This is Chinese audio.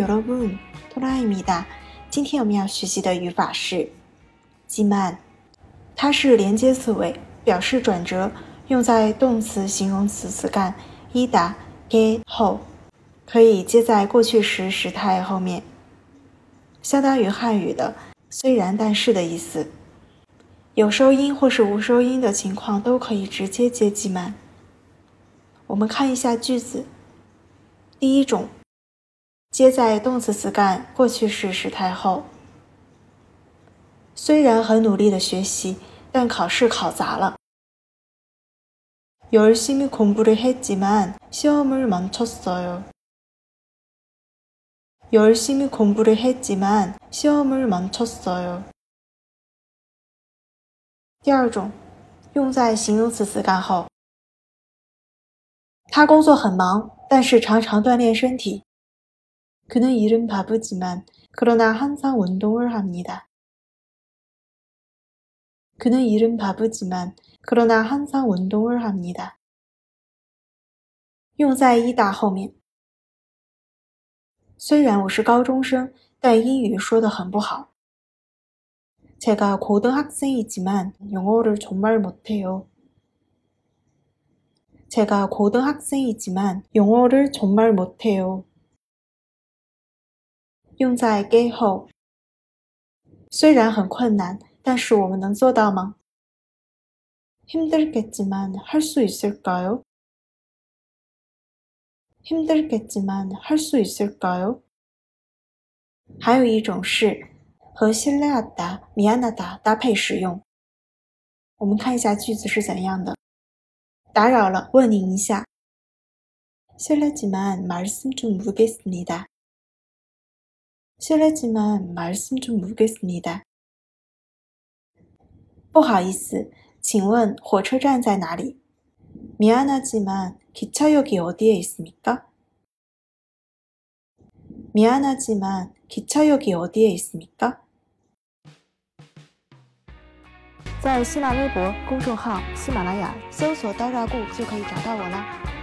여러분 토라입니다今天我们要学习的语法是지 만， 它是连接词尾，表示转折，用在动词、形容词词干이다게后，可以接在过去时时态后面，相当于汉语的虽然但是的意思。有收音或是无收音的情况都可以直接接지 만。 我们看一下句子，第一种， 接在动词词干过去式时态后。虽然很努力的学习，但考试考砸了。열심히공부를했지만시험을망쳤어 요。 열심히공부를했지만시험을망쳤어 요。 第二种，用在形容词词干后。他工作很忙，但是常常锻炼身体。 그는일은바쁘지만그러나항상운동을합니다 그는 일은 바쁘지만 그러나 항상 운동을 합니다. 用在一大后面.虽然我是高中生,但英语说得很不好. 제가 고등학생이지만 영어를 정말 못해요. 제가 고등학생이지만 영어를 정말 못해요. 用在给后.虽然很困难,但是我们能做到吗？힘들겠지만할수있을까요힘들겠지만할수있을까요还有一种是和실례하다미안하다搭配使用。我们看一下句子是怎样的。打扰了，问您一下。실례지만말씀좀묻겠습니다 실례지만말씀좀묻겠습니다不好意思，请问火车站在哪里？미안하지만기차역이어디에있습니까미안하지만기차역이어디에있습니까在新浪微博公众号“喜马拉雅”搜索“刀扎固”就可以找到我了。